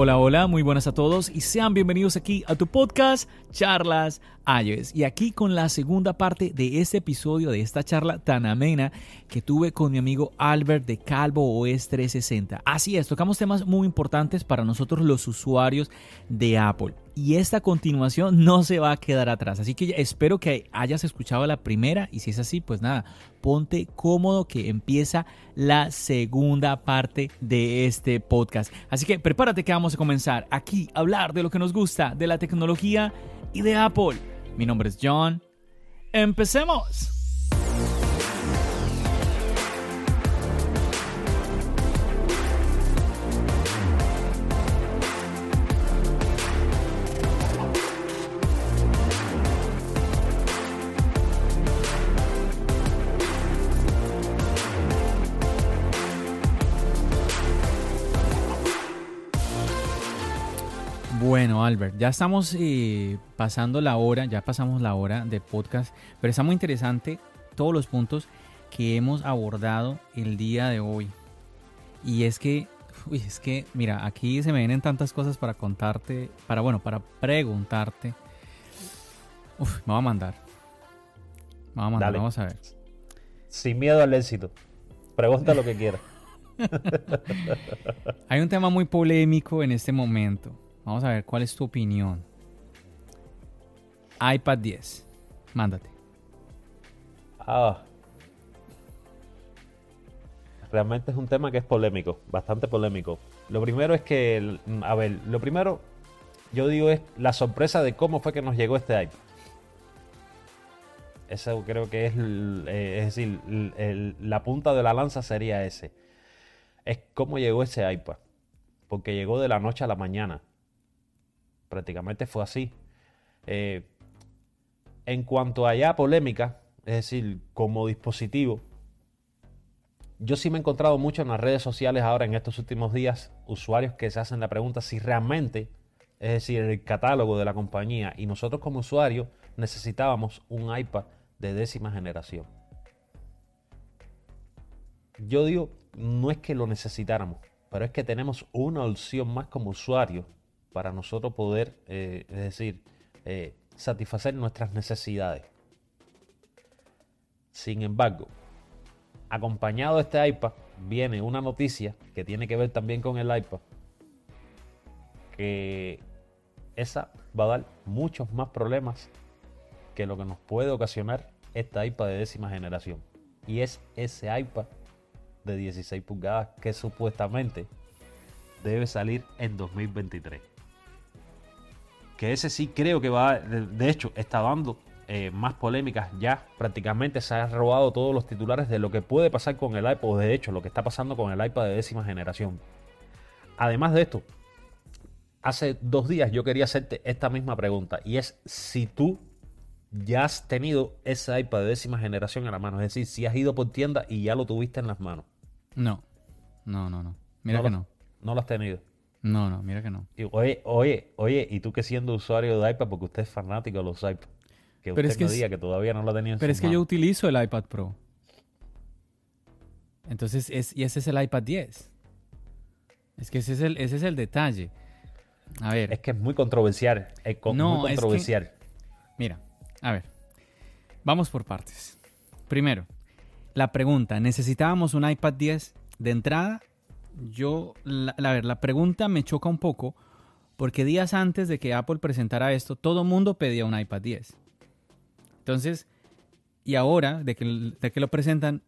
Hola, hola, muy buenas a todos y sean bienvenidos aquí a tu podcast Charlas iOS. Y aquí con la segunda parte de este episodio, de esta charla tan amena que tuve con mi amigo Albert de Calvo OS 360. Así es, tocamos temas muy importantes para nosotros los usuarios de Apple y esta continuación no se va a quedar atrás. Así que espero que hayas escuchado la primera y si es así, pues nada, ponte cómodo que empieza la segunda parte de este podcast. Así que prepárate que vamos a comenzar aquí a hablar de lo que nos gusta, de la tecnología y de Apple. Mi nombre es John. Empecemos. Bueno, Albert, ya estamos eh, pasando la hora, ya pasamos la hora de podcast, pero está muy interesante todos los puntos que hemos abordado el día de hoy. Y es que, uy, es que, mira, aquí se me vienen tantas cosas para contarte, para, bueno, para preguntarte. Uf, me va a mandar. Me va a mandar, vamos a ver. Sin miedo al éxito. Pregunta lo que quieras. Hay un tema muy polémico en este momento Vamos a ver cuál es tu opinión. iPad 10. Mándate. Ah. Realmente es un tema que es polémico, bastante polémico. Lo primero es que, a ver, lo primero, yo digo es la sorpresa de cómo fue que nos llegó este iPad. Eso creo que es, eh, es decir, la punta de la lanza sería ese. Es cómo llegó ese iPad. Porque llegó de la noche a la mañana prácticamente fue así. Eh, en cuanto a ya polémica, es decir, como dispositivo, yo sí me he encontrado mucho en las redes sociales ahora en estos últimos días usuarios que se hacen la pregunta si realmente, es decir, el catálogo de la compañía y nosotros como usuarios necesitábamos un iPad de décima generación. Yo digo, no es que lo necesitáramos, pero es que tenemos una opción más como usuarios para nosotros poder, eh, es decir, eh, satisfacer nuestras necesidades. Sin embargo, acompañado de este iPad viene una noticia que tiene que ver también con el iPad, que esa va a dar muchos más problemas que lo que nos puede ocasionar esta iPad de décima generación. Y es ese iPad de 16 pulgadas que supuestamente debe salir en 2023 que ese sí creo que va, de hecho, está dando eh, más polémicas ya. Prácticamente se han robado todos los titulares de lo que puede pasar con el iPod, de hecho, lo que está pasando con el iPad de décima generación. Además de esto, hace dos días yo quería hacerte esta misma pregunta y es si tú ya has tenido ese iPad de décima generación en la mano, es decir, si has ido por tienda y ya lo tuviste en las manos. No, no, no, no. Mira que no. No lo has tenido. No, no, mira que no. oye, oye, oye, y tú que siendo usuario de iPad, porque usted es fanático de los iPads, que usted es que diga que todavía no lo ha tenido en Pero es que yo utilizo el iPad Pro. Entonces, es, y ese es el iPad 10. Es que ese es el, ese es el detalle. A ver. Es que es muy controversial. Es muy controversial. mira, a ver. Vamos por partes. Primero, la pregunta: ¿necesitábamos un iPad 10 de entrada yo, la, la, la pregunta me choca un poco porque días antes de que Apple presentara esto, todo mundo pedía un iPad 10. Entonces, y ahora, de que, de que lo presentan,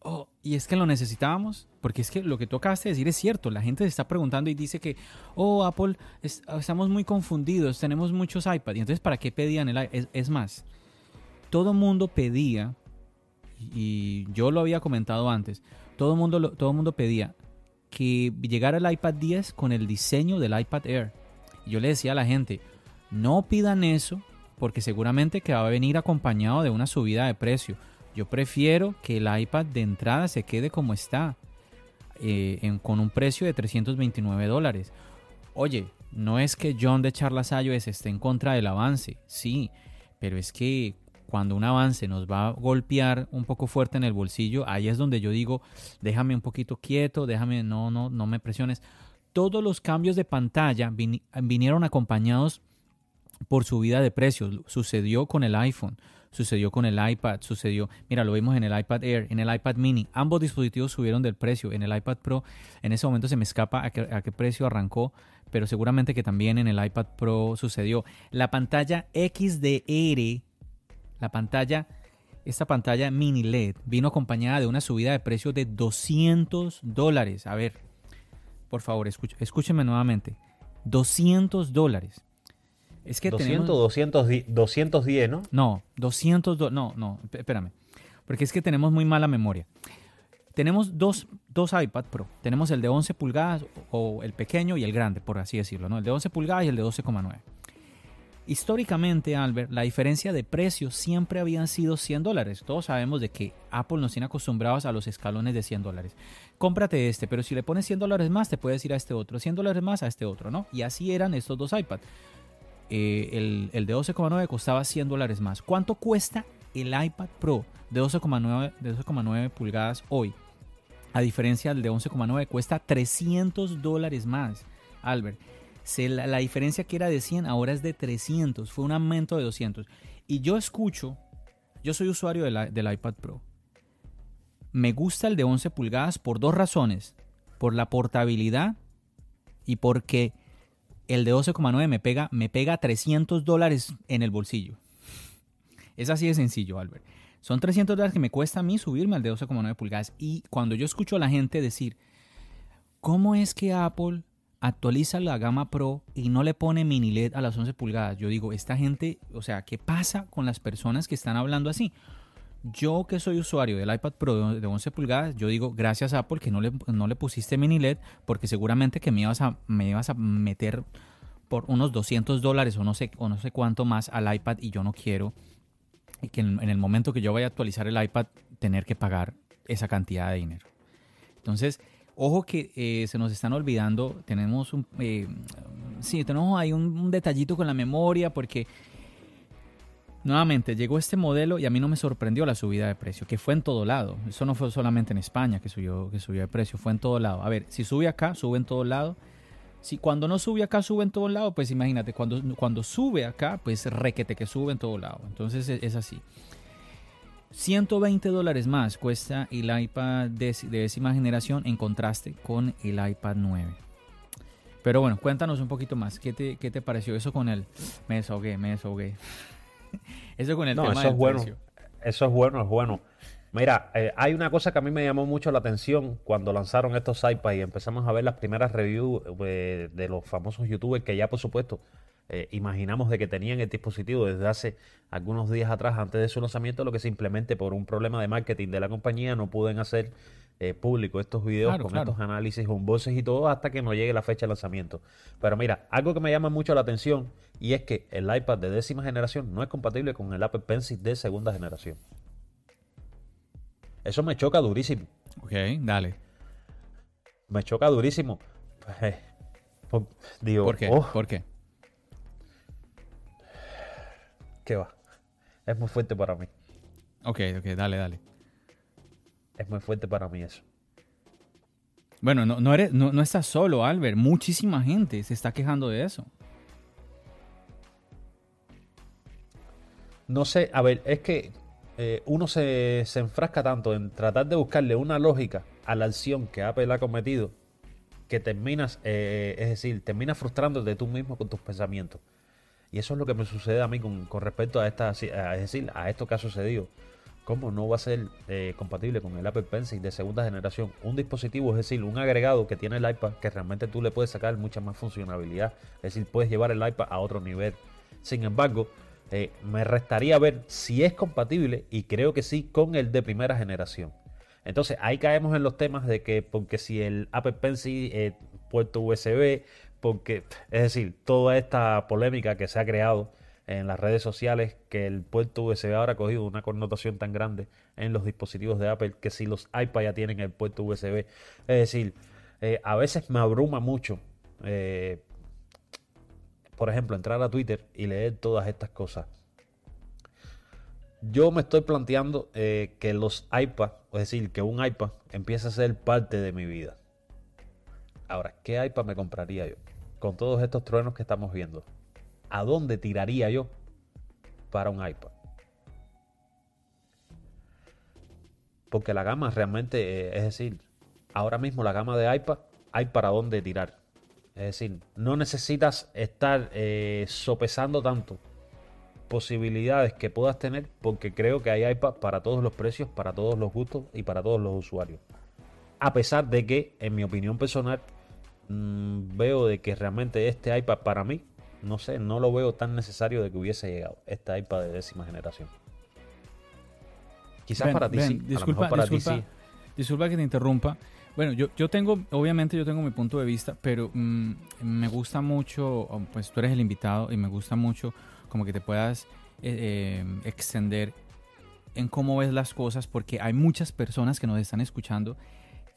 oh, y es que lo necesitábamos, porque es que lo que tú acabas de decir es cierto, la gente se está preguntando y dice que, oh, Apple, estamos muy confundidos, tenemos muchos iPads, y entonces, ¿para qué pedían el iPad? Es, es más, todo mundo pedía y yo lo había comentado antes, todo mundo, todo mundo pedía que llegara el iPad 10 con el diseño del iPad Air. yo le decía a la gente, no pidan eso porque seguramente que va a venir acompañado de una subida de precio. Yo prefiero que el iPad de entrada se quede como está, eh, con un precio de 329 dólares. Oye, no es que John de Charlas iOS esté en contra del avance, sí, pero es que cuando un avance nos va a golpear un poco fuerte en el bolsillo, ahí es donde yo digo, déjame un poquito quieto, déjame, no, no, no me presiones. Todos los cambios de pantalla vinieron acompañados por subida de precios. Sucedió con el iPhone, sucedió con el iPad, sucedió, mira, lo vimos en el iPad Air, en el iPad mini. Ambos dispositivos subieron del precio. En el iPad Pro, en ese momento se me escapa a qué, precio arrancó, pero seguramente que también en el iPad Pro sucedió. La pantalla XDR, la pantalla, esta pantalla mini LED, vino acompañada de una subida de precio de 200 dólares. A ver, por favor, escúcheme nuevamente. 200 dólares. Es que 200, 200, 210, ¿no? No, 200, no, no, espérame. Porque es que tenemos muy mala memoria. Tenemos dos, dos iPad Pro. Tenemos el de 11 pulgadas o el pequeño y el grande, por así decirlo, ¿no? El de 11 pulgadas y el de 12,9. Históricamente, Albert, la diferencia de precio siempre habían sido 100 dólares. Todos sabemos de que Apple nos tiene acostumbrados a los escalones de 100 dólares. Cómprate este, pero si le pones 100 dólares más, te puedes ir a este otro. 100 dólares más a este otro, ¿no? Y así eran estos dos iPads. Eh, el, de 12,9 costaba 100 dólares más. ¿Cuánto cuesta el iPad Pro de 12,9 de 12,9 pulgadas hoy? A diferencia del de 11,9 cuesta 300 dólares más, Albert. La, diferencia que era de 100 ahora es de 300. Fue un aumento de 200. Y yo escucho, yo soy usuario del iPad Pro. Me gusta el de 11 pulgadas por dos razones. Por la portabilidad y porque el de 12,9 me pega, me pega 300 dólares en el bolsillo. Es así de sencillo, Albert. Son 300 dólares que me cuesta a mí subirme al de 12,9 pulgadas. Y cuando yo escucho a la gente decir, ¿cómo es que Apple actualiza la gama Pro y no le pone mini LED a las 11 pulgadas? Yo digo, esta gente, o sea, ¿qué pasa con las personas que están hablando así? Yo que soy usuario del iPad Pro de 11 pulgadas, yo digo gracias Apple que no le, no le pusiste mini LED porque seguramente que me ibas a, me ibas a meter por unos 200 dólares o no, sé, o no sé cuánto más al iPad y yo no quiero que en, el momento que yo vaya a actualizar el iPad tener que pagar esa cantidad de dinero. Entonces, ojo que eh, se nos están olvidando, tenemos un... Eh, sí, tenemos ahí un detallito con la memoria porque Nuevamente, llegó este modelo y a mí no me sorprendió la subida de precio, que fue en todo lado. Eso no fue solamente en España que subió, que subió de precio, fue en todo lado. A ver, si sube acá, sube en todo lado. Si cuando no sube acá, sube en todo lado, pues imagínate, cuando, cuando sube acá, pues requete que sube en todo lado. Entonces es, así. 120 dólares más cuesta el iPad de, décima generación en contraste con el iPad 9. Pero bueno, cuéntanos un poquito más. ¿Qué te, qué te pareció eso con el... Me desahogué, me desahogué. eso con el no, eso es bueno. Eso es bueno, es bueno. Mira, eh, hay una cosa que a mí me llamó mucho la atención cuando lanzaron estos iPads y empezamos a ver las primeras reviews eh, de los famosos youtubers que ya por supuesto eh, imaginamos de que tenían el dispositivo desde hace algunos días atrás antes de su lanzamiento, lo que simplemente por un problema de marketing de la compañía no pueden hacer eh, público estos videos con estos análisis, voces y todo hasta que no llegue la fecha de lanzamiento. Pero mira, algo que me llama mucho la atención y es que el iPad de décima generación no es compatible con el Apple Pencil de segunda generación. Eso me choca durísimo. Ok, dale. Me choca durísimo. Pues, digo, ¿Por qué? Oh. ¿Por qué? ¿Qué va? Es muy fuerte para mí. Ok, ok, dale, dale es muy fuerte para mí eso. Bueno, no, no, eres, no, estás solo, Albert. Muchísima gente se está quejando de eso. No sé, a ver, es que eh, uno se, enfrasca tanto en tratar de buscarle una lógica a la acción que Apple ha cometido que terminas, eh, es decir, terminas frustrándote tú mismo con tus pensamientos. Y eso es lo que me sucede a mí con, respecto a esta, es decir, a esto que ha sucedido. ¿Cómo no va a ser eh, compatible con el Apple Pencil de segunda generación? Un dispositivo, es decir, un agregado que tiene el iPad que realmente tú le puedes sacar mucha más funcionalidad. Es decir, puedes llevar el iPad a otro nivel. Sin embargo, Eh, me restaría ver si es compatible y creo que sí con el de primera generación. Entonces ahí caemos en los temas de que porque si el Apple Pencil eh, puerto USB, porque es decir, toda esta polémica que se ha creado en las redes sociales, que el puerto USB ahora ha cogido una connotación tan grande en los dispositivos de Apple, que si los iPad ya tienen el puerto USB, es decir, eh, a veces me abruma mucho, eh, por ejemplo, entrar a Twitter y leer todas estas cosas. Yo me estoy planteando eh, que los iPad, es decir, que un iPad empiece a ser parte de mi vida. Ahora, ¿qué iPad me compraría yo? Con todos estos truenos que estamos viendo. ¿A dónde tiraría yo para un iPad? Porque la gama realmente, eh, es decir, ahora mismo la gama de iPad hay para dónde tirar. Es decir, no necesitas estar eh, sopesando tanto posibilidades que puedas tener porque creo que hay iPad para todos los precios, para todos los gustos y para todos los usuarios. A pesar de que, en mi opinión personal, mmm, veo de que realmente este iPad para mí, no sé, no lo veo tan necesario de que hubiese llegado este iPad de décima generación. Quizás ben, para ti ben, sí. Disculpa, para disculpa, ti sí. disculpa que te interrumpa. Bueno, yo, yo tengo, obviamente yo tengo mi punto de vista, pero mmm, me gusta mucho, pues tú eres el invitado y me gusta mucho como que te puedas eh, eh, extender en cómo ves las cosas, porque hay muchas personas que nos están escuchando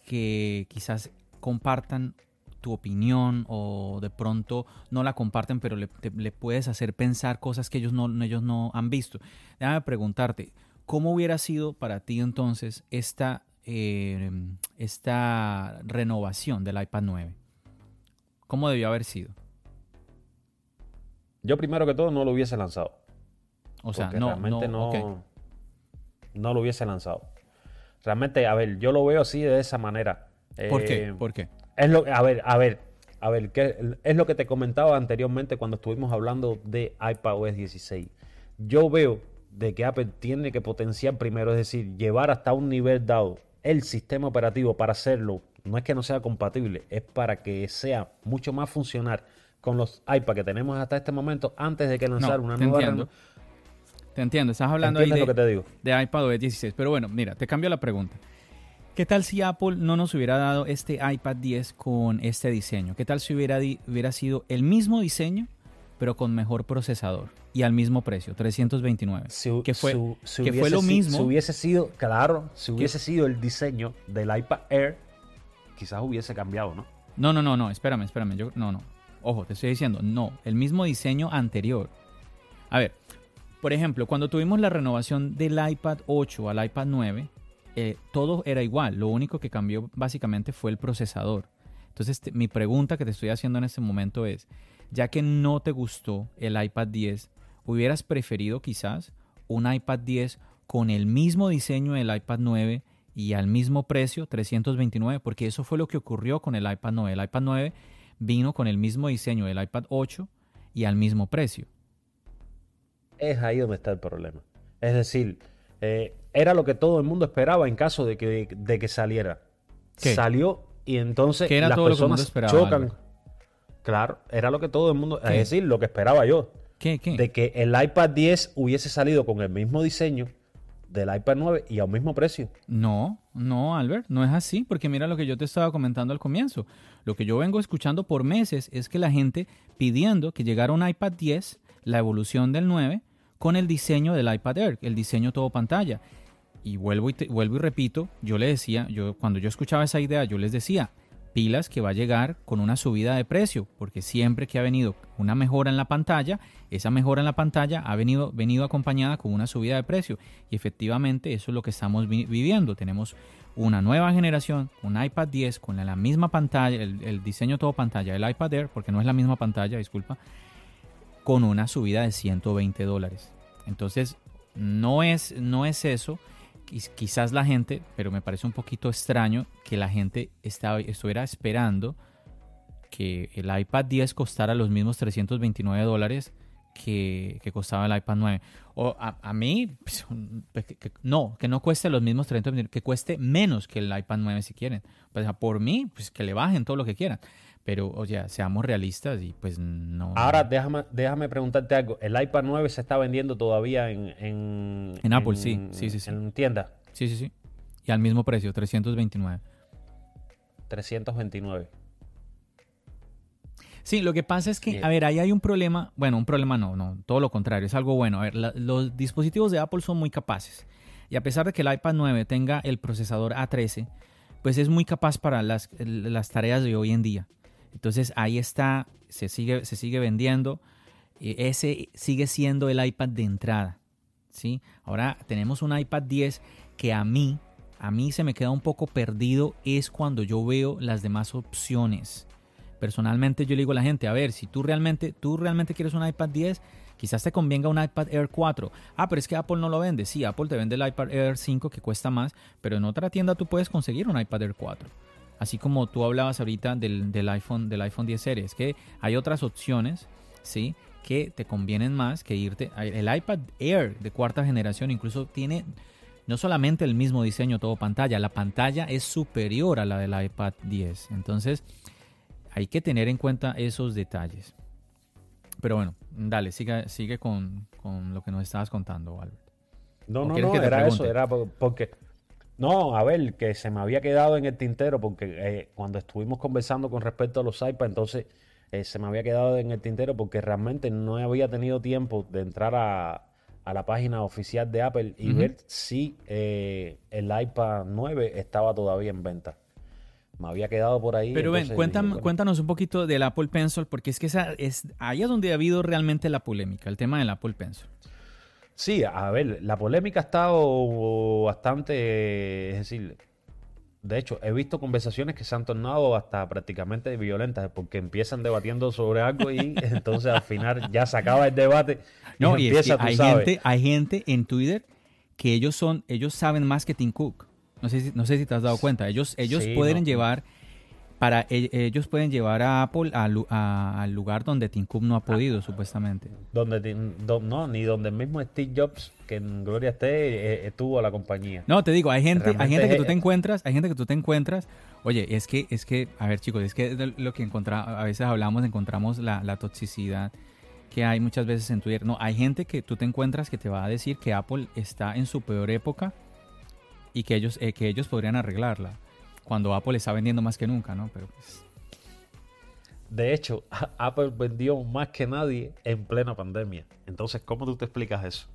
que quizás compartan tu opinión o de pronto no la comparten, pero le, te, le, puedes hacer pensar cosas que ellos no, ellos no han visto. Déjame preguntarte, ¿cómo hubiera sido para ti entonces esta, eh, esta renovación del iPad 9? ¿Cómo debió haber sido? Yo primero que todo no lo hubiese lanzado. O sea, no, realmente no, no, okay. no, lo hubiese lanzado. Realmente, a ver, yo lo veo así de esa manera. ¿Por eh, qué? ¿Por qué? Es lo, a ver, a ver, a ver, ¿qué, es lo que te comentaba anteriormente cuando estuvimos hablando de iPadOS 16. Yo veo de que Apple tiene que potenciar primero, es decir, llevar hasta un nivel dado el sistema operativo para hacerlo. No es que no sea compatible, es para que sea mucho más funcional con los iPad que tenemos hasta este momento antes de que lanzar no, una te nueva entiendo. Te entiendo, estás hablando ahí de, lo que te digo? de iPadOS 16. Pero bueno, mira, te cambio la pregunta. ¿Qué tal si Apple no nos hubiera dado este iPad 10 con este diseño? ¿Qué tal si hubiera, hubiera sido el mismo diseño, pero con mejor procesador y al mismo precio, 329? Si, que fue, si, que hubiese, fue lo mismo. Si hubiese sido, claro, si hubiese sido el diseño del iPad Air, quizás hubiese cambiado, ¿no? No, no, no, no, espérame, espérame. Yo, no, no. Ojo, te estoy diciendo, no, el mismo diseño anterior. A ver, por ejemplo, cuando tuvimos la renovación del iPad 8 al iPad 9, eh, todo era igual, lo único que cambió básicamente fue el procesador. Entonces, mi pregunta que te estoy haciendo en este momento es, ya que no te gustó el iPad 10, ¿hubieras preferido quizás un iPad 10 con el mismo diseño del iPad 9 y al mismo precio, 329? Porque eso fue lo que ocurrió con el iPad 9. El iPad 9 vino con el mismo diseño del iPad 8 y al mismo precio. Es ahí donde está el problema. Es decir, eh, era lo que todo el mundo esperaba en caso de que, de que saliera. ¿Qué? Salió y entonces ¿Qué era las todo personas lo que esperaba, chocan. Claro, era lo que todo el mundo, ¿Qué? es decir, lo que esperaba yo. ¿Qué? ¿Qué? De que el iPad 10 hubiese salido con el mismo diseño del iPad 9 y al mismo precio. No, no, Albert, no es así, porque mira lo que yo te estaba comentando al comienzo. Lo que yo vengo escuchando por meses es que la gente pidiendo que llegara un iPad 10, la evolución del 9, con el diseño del iPad Air, el diseño todo pantalla. Y vuelvo y, te, vuelvo y repito, yo le decía, yo cuando yo escuchaba esa idea, yo les decía, pilas que va a llegar con una subida de precio, porque siempre que ha venido una mejora en la pantalla, esa mejora en la pantalla ha venido, venido acompañada con una subida de precio. Y efectivamente eso es lo que estamos vi viviendo. Tenemos una nueva generación, un iPad 10 con la, la misma pantalla, el, el, diseño todo pantalla, el iPad Air, porque no es la misma pantalla, disculpa, con una subida de 120 dólares. Entonces, no es, no es eso quizás la gente, pero me parece un poquito extraño que la gente estaba, estuviera esperando que el iPad 10 costara los mismos 329 dólares que, costaba el iPad 9. O a, mí, pues, pues, no, que no cueste los mismos 30 que cueste menos que el iPad 9 si quieren. Pues, por mí, pues que le bajen todo lo que quieran. Pero, o sea, seamos realistas y pues no. Ahora, déjame, déjame preguntarte algo. ¿El iPad 9 se está vendiendo todavía en. En, en Apple, sí, sí, sí, sí. En tienda. Sí, sí, sí. Y al mismo precio, 329. 329. Sí, lo que pasa es que, a ver, ahí hay un problema, bueno, un problema no, no, todo lo contrario, es algo bueno. A ver, los dispositivos de Apple son muy capaces. Y a pesar de que el iPad 9 tenga el procesador A13, pues es muy capaz para las, las tareas de hoy en día. Entonces ahí está, se sigue, se sigue vendiendo. Ese sigue siendo el iPad de entrada. ¿sí? Ahora tenemos un iPad 10 que a mí, a mí se me queda un poco perdido es cuando yo veo las demás opciones. Personalmente yo le digo a la gente, a ver, si tú realmente, tú realmente quieres un iPad 10, quizás te convenga un iPad Air 4. Ah, pero es que Apple no lo vende. Sí, Apple te vende el iPad Air 5 que cuesta más, pero en otra tienda tú puedes conseguir un iPad Air 4. Así como tú hablabas ahorita del, iPhone, del iPhone 10 series, que hay otras opciones, ¿sí? Que te convienen más que irte. El iPad Air de cuarta generación incluso tiene no solamente el mismo diseño todo pantalla, la pantalla es superior a la del iPad 10. Entonces, hay que tener en cuenta esos detalles. Pero bueno, dale, sigue, sigue con, lo que nos estabas contando, Albert. No, no, no, era eso, era porque... No, a ver, que se me había quedado en el tintero porque eh, cuando estuvimos conversando con respecto a los iPads, entonces eh, se me había quedado en el tintero porque realmente no había tenido tiempo de entrar a, la página oficial de Apple y ver si eh, el iPad 9 estaba todavía en venta me había quedado por ahí. Pero ven, cuéntanos un poquito del Apple Pencil, porque es que esa es, ahí es donde ha habido realmente la polémica, el tema del Apple Pencil. Sí, a ver, la polémica ha estado bastante, es decir, de hecho, he visto conversaciones que se han tornado hasta prácticamente violentas, porque empiezan debatiendo sobre algo y entonces al final ya se acaba el debate. Y no, y empieza, hay, gente, hay gente en Twitter que ellos son, ellos saben más que Tim Cook. No sé si, no sé si te has dado cuenta. Ellos, ellos pueden llevar para e, ellos pueden llevar a Apple al lugar donde Tim Cook no ha podido, supuestamente. Donde no, ni donde el mismo Steve Jobs, que en Gloria esté, eh, estuvo a la compañía. No, te digo, hay gente, hay gente que tú te encuentras, hay gente que tú te encuentras. Oye, es que, es que, a ver, chicos, es que lo que encontramos, a veces hablamos, encontramos la, la toxicidad que hay muchas veces en Twitter. No, hay gente que tú te encuentras que te va a decir que Apple está en su peor época y que ellos, eh, que ellos podrían arreglarla cuando Apple está vendiendo más que nunca, ¿no? Pero pues... De hecho, Apple vendió más que nadie en plena pandemia. Entonces, ¿cómo tú te explicas eso?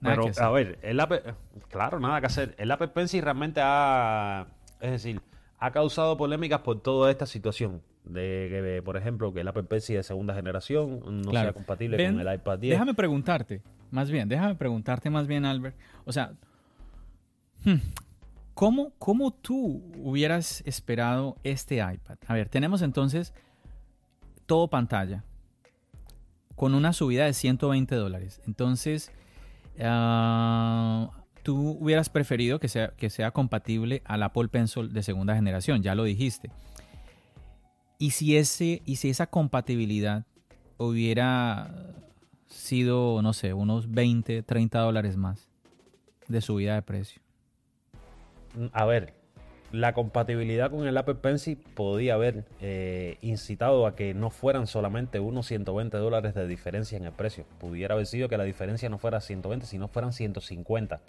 Pero, a ver, el Apple, claro, nada que hacer. El Apple Pencil realmente ha, es decir, ha causado polémicas por toda esta situación. De que, por ejemplo, que el Apple Pencil de segunda generación no sea compatible con el iPad 10. Déjame preguntarte, más bien, déjame preguntarte más bien, Albert. O sea, Hmm. ¿Cómo, ¿Cómo tú hubieras esperado este iPad? A ver, tenemos entonces todo pantalla con una subida de 120 dólares. Entonces, ah, tú hubieras preferido que sea, que sea compatible al Apple Pencil de segunda generación, ya lo dijiste. Y si, ese, y si esa compatibilidad hubiera sido, no sé, unos 20, 30 dólares más de subida de precio a ver, la compatibilidad con el Apple Pencil podía haber eh, incitado a que no fueran solamente unos 120 dólares de diferencia en el precio. Pudiera haber sido que la diferencia no fuera 120, sino fueran 150.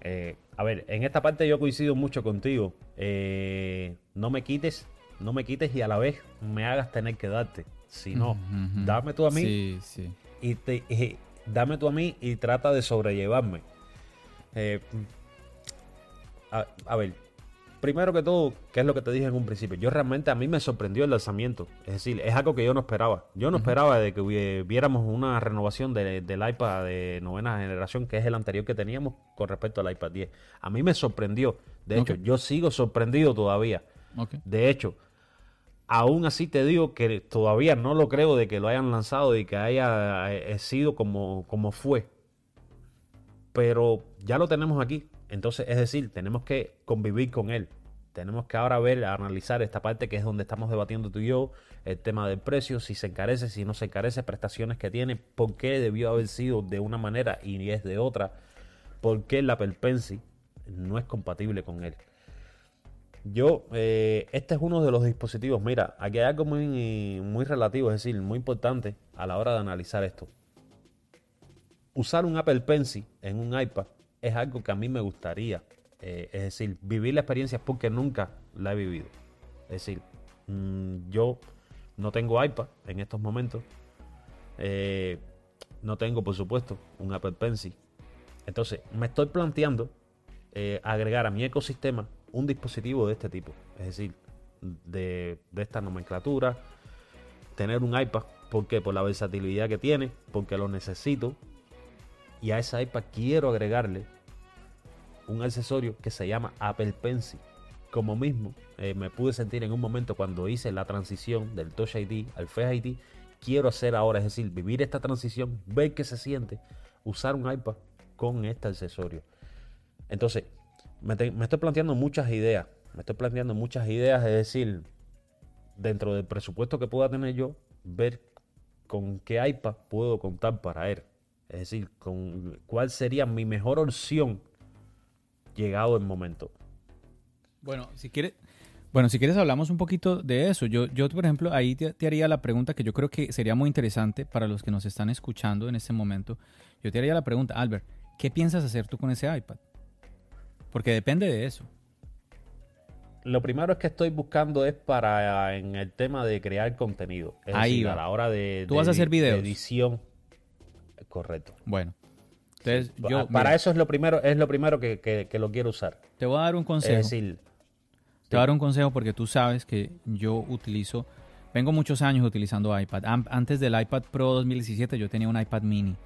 Eh, a ver, en esta parte yo coincido mucho contigo. Eh, no me quites, no me quites y a la vez me hagas tener que darte. Si no, dame tú a mí sí, sí. y te, dame tú a mí y trata de sobrellevarme a, ver, primero que todo, ¿qué es lo que te dije en un principio? Yo realmente a mí me sorprendió el lanzamiento. Es decir, es algo que yo no esperaba. Yo no esperaba de que viéramos una renovación del iPad de novena generación, que es el anterior que teníamos con respecto al iPad 10. A mí me sorprendió. De hecho, yo sigo sorprendido todavía. De hecho, aún así te digo que todavía no lo creo de que lo hayan lanzado y que haya eh, sido como, como fue. Pero ya lo tenemos aquí. Entonces, es decir, tenemos que convivir con él. tenemos que ahora ver, analizar esta parte que es donde estamos debatiendo tú y yo, el tema del precio, si se encarece, si no se encarece, prestaciones que tiene, por qué debió haber sido de una manera y es de otra, por qué la Perpensi no es compatible con él. Yo, eh, este es uno de los dispositivos. Mira, aquí hay algo muy, muy relativo, es decir, muy importante a la hora de analizar esto. Usar un Apple Pencil en un iPad es algo que a mí me gustaría. Eh, es decir, vivir la experiencia porque nunca la he vivido. Es decir, mm, yo no tengo iPad en estos momentos. Eh, no tengo, por supuesto, un Apple Pencil. Entonces, me estoy planteando agregar a mi ecosistema un dispositivo de este tipo, es decir, de, esta nomenclatura, tener un iPad, ¿por qué? Por la versatilidad que tiene, porque lo necesito, y a ese iPad quiero agregarle un accesorio que se llama Apple Pencil. Como mismo eh, me pude sentir en un momento cuando hice la transición del Touch ID al Face ID, quiero hacer ahora, es decir, vivir esta transición, ver qué se siente, usar un iPad con este accesorio. Entonces, me, estoy planteando muchas ideas. Me estoy planteando muchas ideas, es decir, dentro del presupuesto que pueda tener yo, ver con qué iPad puedo contar para él. Es decir, con cuál sería mi mejor opción llegado el momento. Bueno, si quieres, bueno, si quieres hablamos un poquito de eso. Yo, yo por ejemplo, ahí te, te, haría la pregunta que yo creo que sería muy interesante para los que nos están escuchando en este momento. Yo te haría la pregunta, Albert, ¿qué piensas hacer tú con ese iPad? Porque depende de eso. Lo primero es que estoy buscando es para en el tema de crear contenido. Es Ahí a la hora de, ¿Tú vas a hacer videos? edición. Correcto. Bueno. Entonces, yo, para eso es lo primero, es lo primero que, lo quiero usar. Te voy a dar un consejo. Es decir, te voy a dar un consejo porque tú sabes que yo utilizo, vengo muchos años utilizando iPad. Antes del iPad Pro 2017 yo tenía un iPad mini.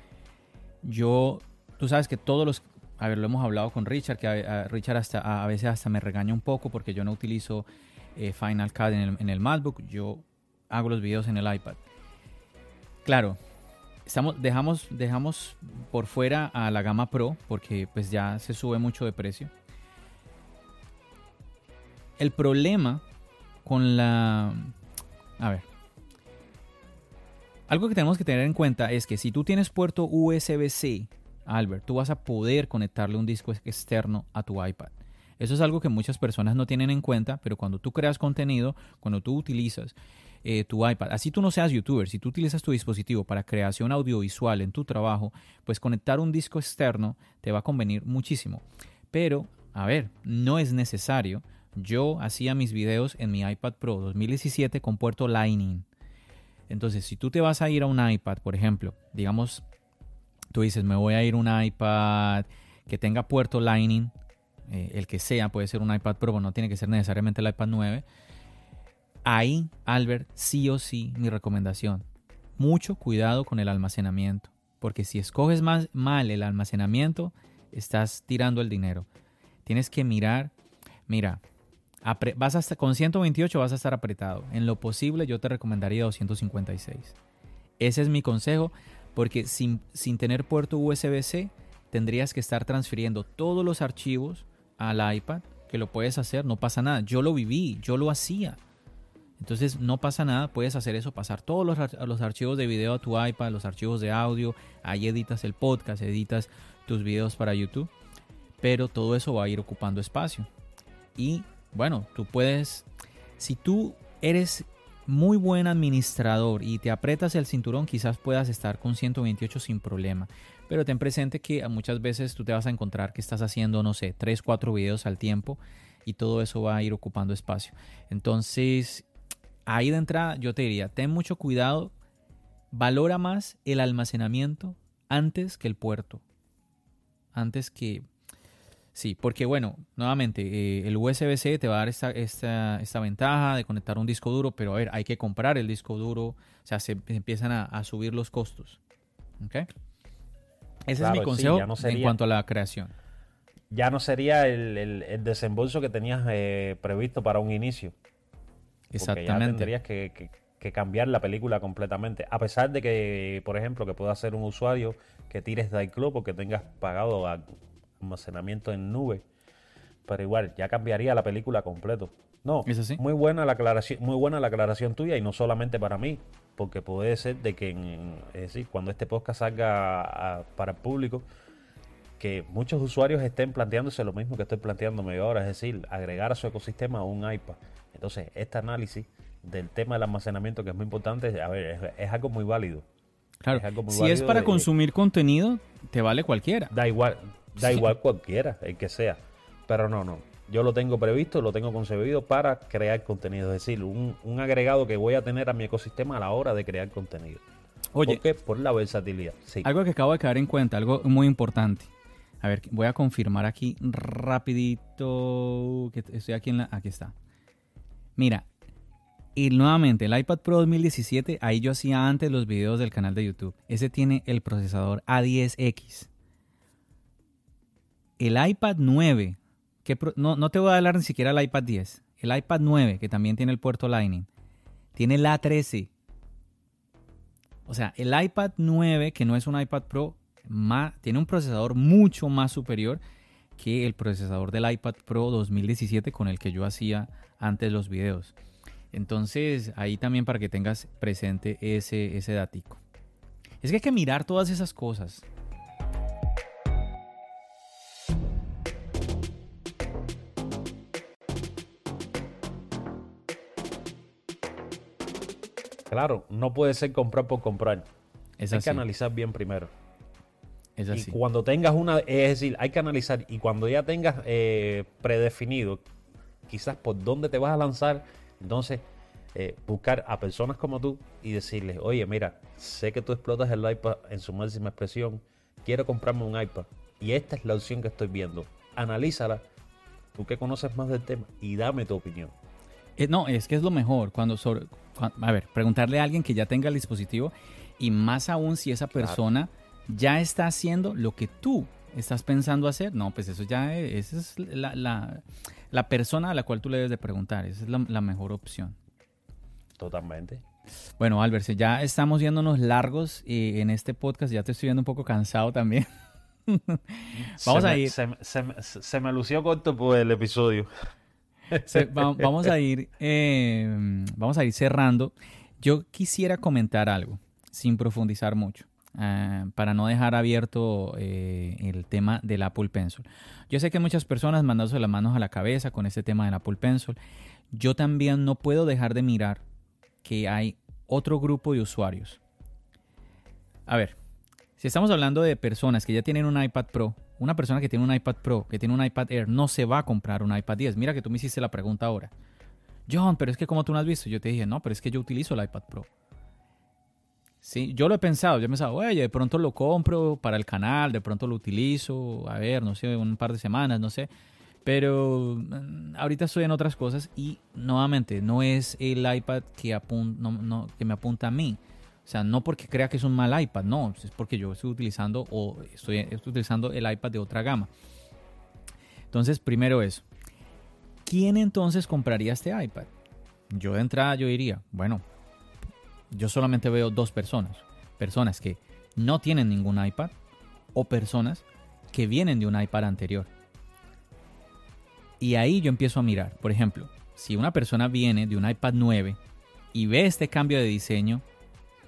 Yo, tú sabes que todos los a ver, lo hemos hablado con Richard, que a, Richard hasta, a veces hasta me regaña un poco porque yo no utilizo eh, Final Cut en el, MacBook, yo hago los videos en el iPad. Claro, dejamos, dejamos por fuera a la gama Pro porque pues ya se sube mucho de precio. El problema con la... A ver. Algo que tenemos que tener en cuenta es que si tú tienes puerto USB-C Albert, tú vas a poder conectarle un disco externo a tu iPad. Eso es algo que muchas personas no tienen en cuenta, pero cuando tú creas contenido, cuando tú utilizas eh, tu iPad, así tú no seas youtuber, si tú utilizas tu dispositivo para creación audiovisual en tu trabajo, pues conectar un disco externo te va a convenir muchísimo. Pero, a ver, no es necesario. Yo hacía mis videos en mi iPad Pro 2017 con puerto Lightning. Entonces, si tú te vas a ir a un iPad, por ejemplo, digamos tú dices, me voy a ir un iPad que tenga puerto Lightning, eh, el que sea, puede ser un iPad Pro, no tiene que ser necesariamente el iPad 9. Ahí, Albert, sí o sí, mi recomendación, mucho cuidado con el almacenamiento, porque si escoges más mal el almacenamiento, estás tirando el dinero. Tienes que mirar, mira, vas hasta, con 128 vas a estar apretado. En lo posible yo te recomendaría 256. Ese es mi consejo porque sin, tener puerto USB-C tendrías que estar transfiriendo todos los archivos al iPad, que lo puedes hacer, no pasa nada. Yo lo viví, yo lo hacía. Entonces no pasa nada, puedes hacer eso, pasar todos los, los, archivos de video a tu iPad, los archivos de audio, ahí editas el podcast, editas tus videos para YouTube, pero todo eso va a ir ocupando espacio. Y bueno, tú puedes, si tú eres muy buen administrador y te apretas el cinturón, quizás puedas estar con 128 sin problema. Pero ten presente que muchas veces tú te vas a encontrar que estás haciendo, no sé, 3, 4 videos al tiempo y todo eso va a ir ocupando espacio. Entonces, ahí de entrada yo te diría, ten mucho cuidado, valora más el almacenamiento antes que el puerto. Antes que Sí, porque bueno, nuevamente, eh, el USB-C te va a dar esta, esta, ventaja de conectar un disco duro, pero a ver, hay que comprar el disco duro, o sea, se empiezan a, subir los costos. ¿Ok? Ese es mi consejo en cuanto a la creación. Ya no sería el, desembolso que tenías eh, previsto para un inicio. Exactamente. ya tendrías que, cambiar la película completamente. A pesar de que, por ejemplo, que pueda ser un usuario que tires de iCloud porque tengas pagado almacenamiento en nube. pero igual, ya cambiaría la película completo. No, ¿Es así? muy buena la aclaración, muy buena la aclaración tuya y no solamente para mí, porque puede ser de que en- es decir, cuando este podcast salga a- para el público, que muchos usuarios estén planteándose lo mismo que estoy planteándome yo ahora, es decir, agregar a su ecosistema un iPad. Entonces, este análisis del tema del almacenamiento, que es muy importante, a ver, es, es algo muy válido. Claro, Es algo muy si es para de- consumir contenido, te vale cualquiera. Da igual, da Sí. igual cualquiera, el que sea. Pero no, no. Yo lo tengo previsto, lo tengo concebido para crear contenido. Es decir, un, un agregado que voy a tener a mi ecosistema a la hora de crear contenido. Oye, ¿Por qué? Por la versatilidad. Sí. algo que acabo de caer en cuenta, algo muy importante. A ver, voy a confirmar aquí rapidito que estoy aquí en la... Aquí está. Mira, y nuevamente, el iPad Pro 2017, ahí yo hacía antes los videos del canal de YouTube. Ese tiene el procesador A10X. El iPad 9, que no, no te voy a hablar ni siquiera del iPad 10. El iPad 9, que también tiene el puerto Lightning, tiene el A13. O sea, el iPad 9, que no es un iPad Pro, ma- tiene un procesador mucho más superior que el procesador del iPad Pro 2017 con el que yo hacía antes los videos. Entonces, ahí también para que tengas presente ese, ese datico. Es que hay que mirar todas esas cosas. Claro, no puede ser comprar por comprar. Es hay así. que analizar bien primero. Es Y así. cuando tengas una, es decir, hay que analizar y cuando ya tengas eh, predefinido quizás por dónde te vas a lanzar, entonces eh, buscar a personas como tú y decirles, oye, mira, sé que tú explotas el iPad en su máxima expresión, quiero comprarme un iPad y esta es la opción que estoy viendo. Analízala, tú que conoces más del tema y dame tu opinión. Eh, no, es que es lo mejor. Cuando sobre, a ver, preguntarle a alguien que ya tenga el dispositivo y más aún si esa persona ya está haciendo lo que tú estás pensando hacer. No, pues eso ya es, esa es la, la- la persona a la cual tú le debes de preguntar. Esa es la, la mejor opción. Totalmente. Bueno, Albert, si ya estamos yéndonos largos eh, en este podcast. Ya te estoy viendo un poco cansado también. Vamos Se a ir. Se, me- se me- se me lució corto por el episodio. Va- vamos a ir eh, vamos a ir cerrando yo quisiera comentar algo sin profundizar mucho ah, para no dejar abierto eh, el tema del Apple Pencil yo sé que muchas personas mandándose las manos a la cabeza con este tema del Apple Pencil yo también no puedo dejar de mirar que hay otro grupo de usuarios a ver si estamos hablando de personas que ya tienen un iPad Pro, una persona que tiene un iPad Pro, que tiene un iPad Air, no se va a comprar un iPad 10. Mira que tú me hiciste la pregunta ahora. John, pero es que como tú no has visto, yo te dije, no, pero es que yo utilizo el iPad Pro. Sí, yo lo he pensado, yo he pensado, oye, de pronto lo compro para el canal, de pronto lo utilizo, a ver, no sé, un par de semanas, no sé. Pero mm, ahorita estoy en otras cosas y nuevamente no es el iPad que, apun- no- no, que me apunta a mí. O sea, no porque crea que es un mal iPad, no, es porque yo estoy utilizando o estoy, estoy utilizando el iPad de otra gama. Entonces, primero eso. ¿Quién entonces compraría este iPad? Yo de entrada yo diría, bueno, yo solamente veo dos personas. Personas que no tienen ningún iPad o personas que vienen de un iPad anterior. Y ahí yo empiezo a mirar. Por ejemplo, si una persona viene de un iPad 9 y ve este cambio de diseño,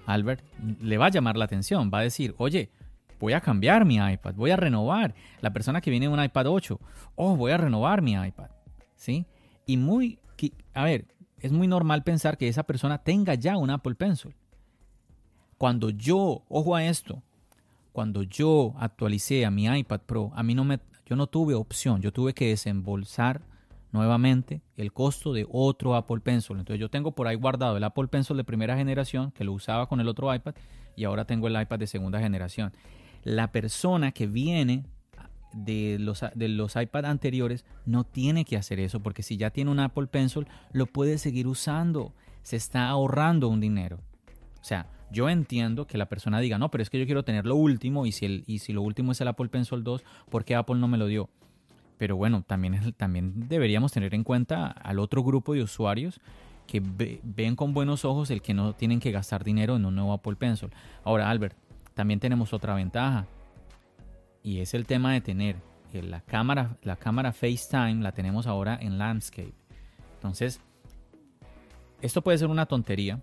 Albert, le va a llamar la atención. Va a decir, oye, voy a cambiar mi iPad, voy a renovar. La persona que viene de un iPad 8, oh, voy a renovar mi iPad. ¿Sí? Y muy, a ver, es muy normal pensar que esa persona tenga ya un Apple Pencil. Cuando yo, ojo a esto, cuando yo actualicé a mi iPad Pro, a mí no me, yo no tuve opción, yo tuve que desembolsar nuevamente el costo de otro Apple Pencil. Entonces yo tengo por ahí guardado el Apple Pencil de primera generación que lo usaba con el otro iPad y ahora tengo el iPad de segunda generación. La persona que viene de los, de los iPad anteriores no tiene que hacer eso porque si ya tiene un Apple Pencil lo puede seguir usando. Se está ahorrando un dinero. O sea, yo entiendo que la persona diga, no, pero es que yo quiero tener lo último y si, el, y si lo último es el Apple Pencil 2, ¿por qué Apple no me lo dio? Pero bueno, también, también deberíamos tener en cuenta al otro grupo de usuarios que ve- ven con buenos ojos el que no tienen que gastar dinero en un nuevo Apple Pencil. Ahora, Albert, también tenemos otra ventaja y es el tema de tener eh, la cámara, la cámara FaceTime la tenemos ahora en landscape. Entonces, esto puede ser una tontería,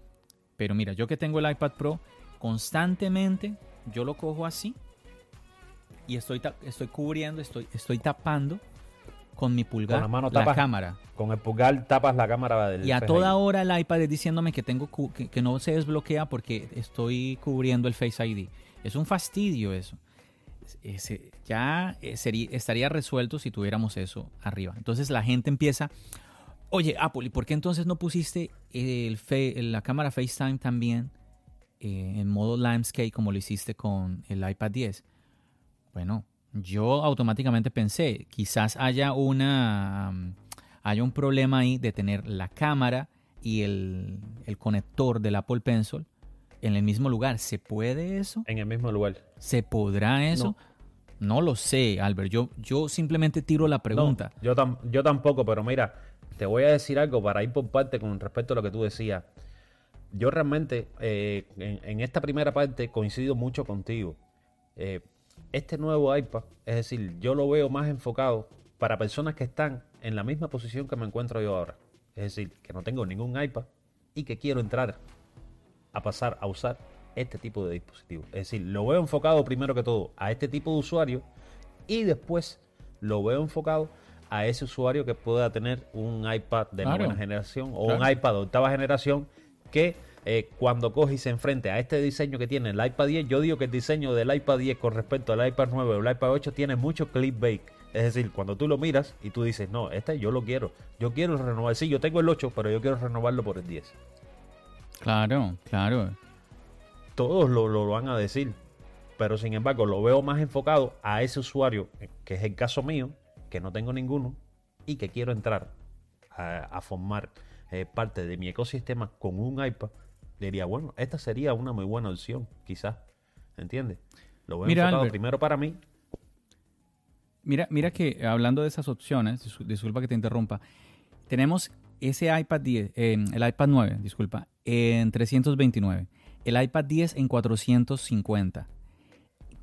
pero mira, yo que tengo el iPad Pro, constantemente yo lo cojo así y estoy, estoy cubriendo, estoy, estoy tapando con mi pulgar la, mano cámara. Con el pulgar tapas la cámara del Y a toda hora el iPad es diciéndome que, tengo, que, no se desbloquea porque estoy cubriendo el Face ID. Es un fastidio eso. Ya eh, estaría resuelto si tuviéramos eso arriba. Entonces la gente empieza, oye Apple, ¿y por qué entonces no pusiste el la cámara FaceTime también eh, en modo landscape como lo hiciste con el iPad 10? Bueno, yo automáticamente pensé, quizás haya una haya un problema ahí de tener la cámara y el, conector del Apple Pencil en el mismo lugar. ¿Se puede eso? En el mismo lugar. ¿Se podrá eso? No, lo sé, Albert. Yo, yo simplemente tiro la pregunta. yo, yo tampoco, pero mira, te voy a decir algo para ir por parte con respecto a lo que tú decías. Yo realmente eh, en, esta primera parte coincido mucho contigo. Eh, este nuevo iPad, es decir, yo lo veo más enfocado para personas que están en la misma posición que me encuentro yo ahora. Es decir, que no tengo ningún iPad y que quiero entrar a pasar a usar este tipo de dispositivo. Es decir, lo veo enfocado primero que todo a este tipo de usuario y después lo veo enfocado a ese usuario que pueda tener un iPad de nueva generación o un iPad de octava generación que eh, cuando coge y se enfrente a este diseño que tiene el iPad 10, yo digo que el diseño del iPad 10 con respecto al iPad 9 o el iPad 8 tiene mucho clickbait. Es decir, cuando tú lo miras y tú dices, no, este yo lo quiero, yo quiero renovar. Sí, yo tengo el 8, pero yo quiero renovarlo por el 10. Claro, claro. Todos lo, lo van a decir, pero sin embargo lo veo más enfocado a ese usuario, que es el caso mío, que no tengo ninguno y que quiero entrar a, formar eh, parte de mi ecosistema con un iPad diría, bueno, esta sería una muy buena opción, quizás. ¿Entiendes? Lo voy a enfocado primero para mí. Mira, mira que hablando de esas opciones, disculpa que te interrumpa, tenemos ese iPad 10, el iPad 9, disculpa, en 329, el iPad 10 en 450,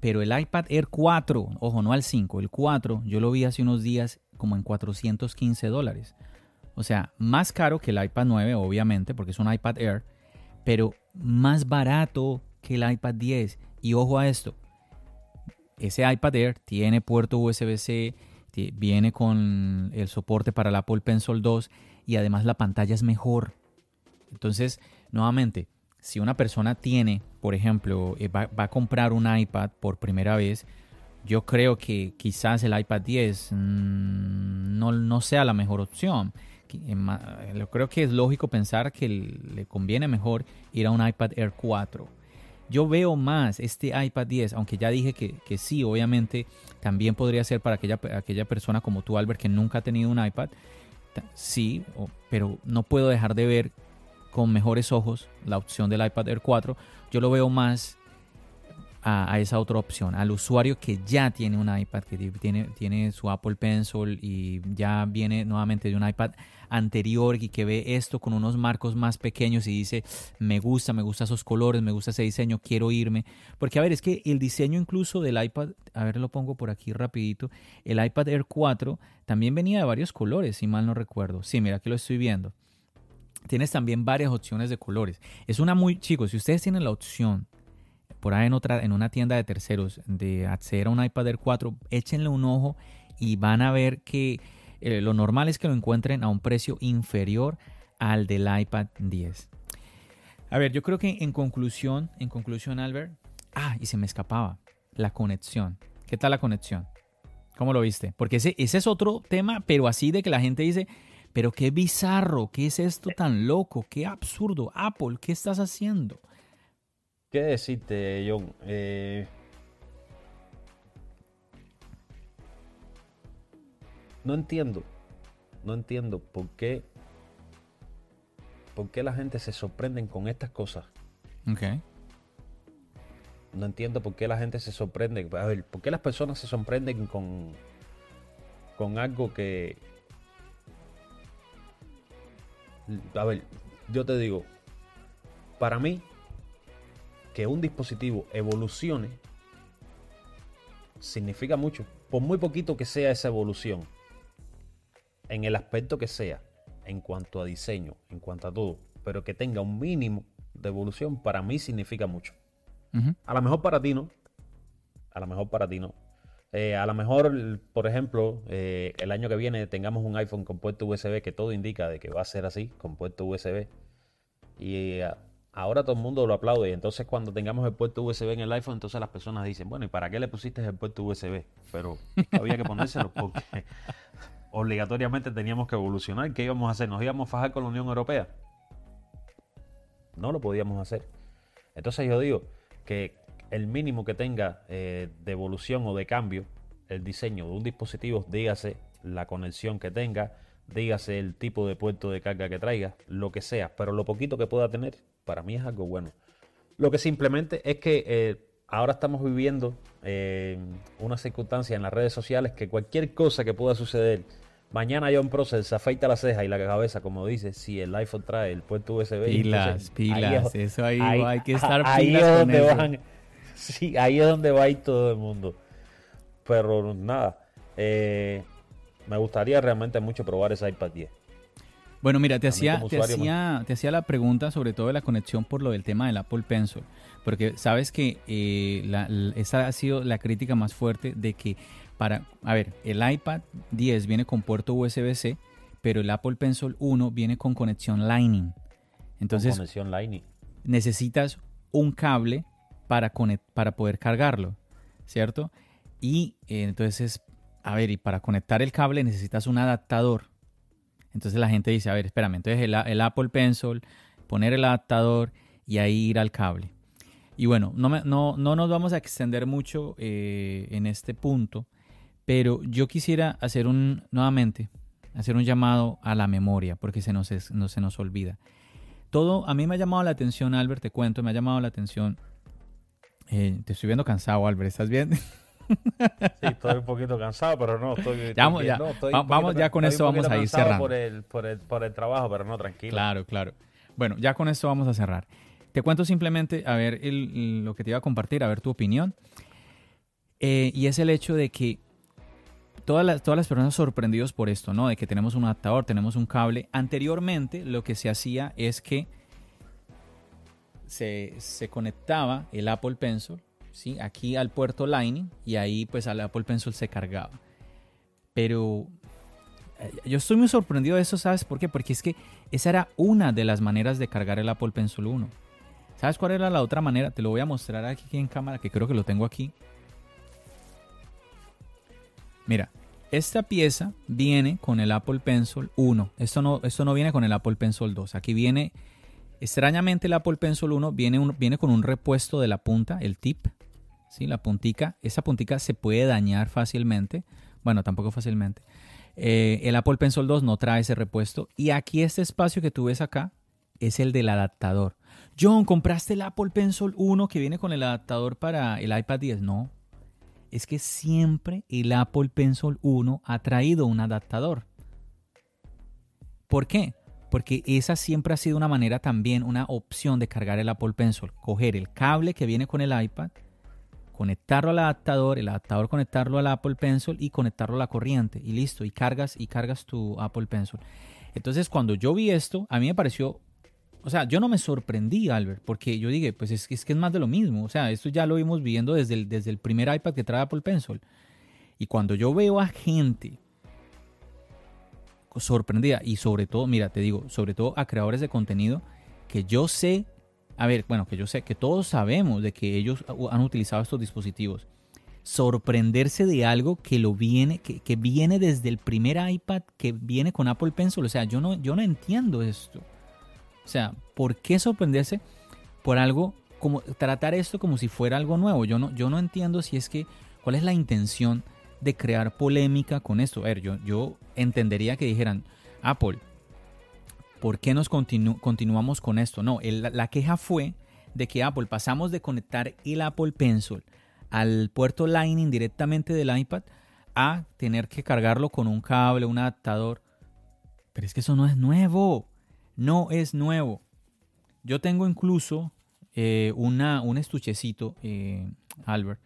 pero el iPad Air 4, ojo, no al 5, el 4, yo lo vi hace unos días como en 415 dólares. O sea, más caro que el iPad 9, obviamente, porque es un iPad Air, pero más barato que el iPad 10. Y ojo a esto, ese iPad Air tiene puerto USB-C, viene con el soporte para el Apple Pencil 2 y además la pantalla es mejor. Entonces, nuevamente, si una persona tiene, por ejemplo, eh, va, a comprar un iPad por primera vez, yo creo que quizás el iPad 10 mm, no, no sea la mejor opción. Yo creo que es lógico pensar que le conviene mejor ir a un iPad Air 4. Yo veo más este iPad 10, aunque ya dije que, que sí, obviamente también podría ser para aquella, aquella persona como tú, Albert, que nunca ha tenido un iPad. Sí, pero no puedo dejar de ver con mejores ojos la opción del iPad Air 4. Yo lo veo más a, esa otra opción, al usuario que ya tiene un iPad, que tiene, tiene su Apple Pencil y ya viene nuevamente de un iPad anterior y que ve esto con unos marcos más pequeños y dice, me gusta, me gusta esos colores, me gusta ese diseño, quiero irme. Porque a ver, es que el diseño incluso del iPad, a ver, lo pongo por aquí rapidito, el iPad Air 4 también venía de varios colores, si mal no recuerdo. Sí, mira, aquí lo estoy viendo. Tienes también varias opciones de colores. Es una muy, chicos, si ustedes tienen la opción por ahí en, otra, en una tienda de terceros de acceder a un iPad Air 4, échenle un ojo y van a ver que eh, lo normal es que lo encuentren a un precio inferior al del iPad 10. A ver, yo creo que en conclusión, en conclusión, Albert, ah, y se me escapaba, la conexión. ¿Qué tal la conexión? ¿Cómo lo viste? Porque ese, ese es otro tema, pero así de que la gente dice, pero qué bizarro, qué es esto tan loco, qué absurdo, Apple, ¿qué estás haciendo? ¿Qué decirte, John? Eh, no entiendo, no entiendo por qué, por qué la gente se sorprende con estas cosas. Ok. No entiendo por qué la gente se sorprende. A ver, ¿por qué las personas se sorprenden con, con algo que... A ver, yo te digo, para mí que un dispositivo evolucione significa mucho. por muy poquito que sea esa evolución, en el aspecto que sea, en cuanto a diseño, en cuanto a todo, pero que tenga un mínimo de evolución, para mí significa mucho. A lo mejor para ti no. A lo mejor para ti no. Eh, a lo mejor, por ejemplo, eh, el año que viene tengamos un iPhone con puerto USB que todo indica de que va a ser así, con puerto USB. Y eh, ahora todo el mundo lo aplaude. Y entonces cuando tengamos el puerto USB en el iPhone, entonces las personas dicen, bueno, ¿y para qué le pusiste el puerto USB? Pero había que ponérselo porque obligatoriamente teníamos que evolucionar. ¿Qué íbamos a hacer? ¿Nos íbamos a fajar con la Unión Europea? No lo podíamos hacer. Entonces yo digo que el mínimo que tenga eh, de evolución o de cambio el diseño de un dispositivo, dígase la conexión que tenga, dígase el tipo de puerto de carga que traiga, lo que sea, pero lo poquito que pueda tener, para mí es algo bueno. Lo que simplemente es que eh, ahora estamos viviendo eh, una circunstancia en las redes sociales que cualquier cosa que pueda suceder, mañana John Process se afeita la ceja y la cabeza, como dice, si el iPhone trae el puerto USB. Pilas, pilas, eso ahí, hay que estar ahí donde van, Sí, ahí es donde va a ir todo el mundo. Pero nada, eh, me gustaría realmente mucho probar ese iPad 10. Bueno, mira, te hacía, te, hacía, te hacía la pregunta sobre todo de la conexión por lo del tema del Apple Pencil. Porque sabes que eh, esa ha sido la crítica más fuerte de que para, a ver, el iPad 10 viene con puerto USB-C, pero el Apple Pencil 1 viene con conexión Lightning. Entonces, conexión Lightning. necesitas un cable para, poder cargarlo, ¿cierto? Y eh, entonces, a ver, y para conectar el cable necesitas un adaptador. Entonces la gente dice, a ver, espérame, entonces el, Apple Pencil, poner el adaptador y ahí ir al cable. Y bueno, no, no, no nos vamos a extender mucho eh, en este punto, pero yo quisiera hacer un, nuevamente, hacer un llamado a la memoria, porque se nos, no, se nos olvida. Todo, a mí me ha llamado la atención, Albert, te cuento, me ha llamado la atención eh, te estoy viendo cansado, Albert, ¿estás bien? Sí, estoy un poquito cansado, pero no, estoy, vamos, ya, vamos, ya con esto vamos a ir cerrando. Por el, por, el, por el trabajo, pero no, tranquilo. Claro, claro. Bueno, ya con esto vamos a cerrar. Te cuento simplemente, a ver, lo que te iba a compartir, a ver tu opinión. Eh, y es el hecho de que todas las, todas las personas sorprendidos por esto, ¿no? De que tenemos un adaptador, tenemos un cable. Anteriormente lo que se hacía es que se, conectaba el Apple Pencil ¿sí? aquí al puerto Lightning y ahí pues al Apple Pencil se cargaba. Pero eh, yo estoy muy sorprendido de eso, ¿sabes por qué? Porque es que esa era una de las maneras de cargar el Apple Pencil 1. ¿Sabes cuál era la otra manera? Te lo voy a mostrar aquí en cámara, que creo que lo tengo aquí. Mira, esta pieza viene con el Apple Pencil 1. Esto no, esto no viene con el Apple Pencil 2. Aquí viene Extrañamente el Apple Pencil 1 viene, viene con un repuesto de la punta, el tip, ¿sí? la puntica. Esa puntica se puede dañar fácilmente. Bueno, tampoco fácilmente. Eh, el Apple Pencil 2 no trae ese repuesto. Y aquí este espacio que tú ves acá es el del adaptador. John, ¿compraste el Apple Pencil 1 que viene con el adaptador para el iPad 10? No. Es que siempre el Apple Pencil 1 ha traído un adaptador. ¿Por qué? Porque esa siempre ha sido una manera también, una opción de cargar el Apple Pencil. Coger el cable que viene con el iPad, conectarlo al adaptador, el adaptador conectarlo al Apple Pencil y conectarlo a la corriente y listo, y cargas y cargas tu Apple Pencil. Entonces, cuando yo vi esto, a mí me pareció, o sea, yo no me sorprendí, Albert, porque yo dije, pues es, que es más de lo mismo, o sea, esto ya lo vimos viendo desde el, desde el primer iPad que trae Apple Pencil. Y cuando yo veo a gente sorprendida y sobre todo, mira, te digo, sobre todo a creadores de contenido que yo sé, a ver, bueno, que yo sé, que todos sabemos de que ellos han utilizado estos dispositivos. Sorprenderse de algo que lo viene, que, que viene desde el primer iPad, que viene con Apple Pencil. O sea, yo no, yo no entiendo esto. O sea, ¿por qué sorprenderse por algo como tratar esto como si fuera algo nuevo? Yo no, yo no entiendo si es que cuál es la intención de crear polémica con esto. A ver, yo, yo entendería que dijeran, Apple, ¿por qué nos continuamos con esto? No, la queja fue de que Apple pasamos de conectar el Apple Pencil al puerto Lightning directamente del iPad a tener que cargarlo con un cable, un adaptador. Pero es que eso no es nuevo. No es nuevo. Yo tengo incluso eh, una, un estuchecito, eh, Albert,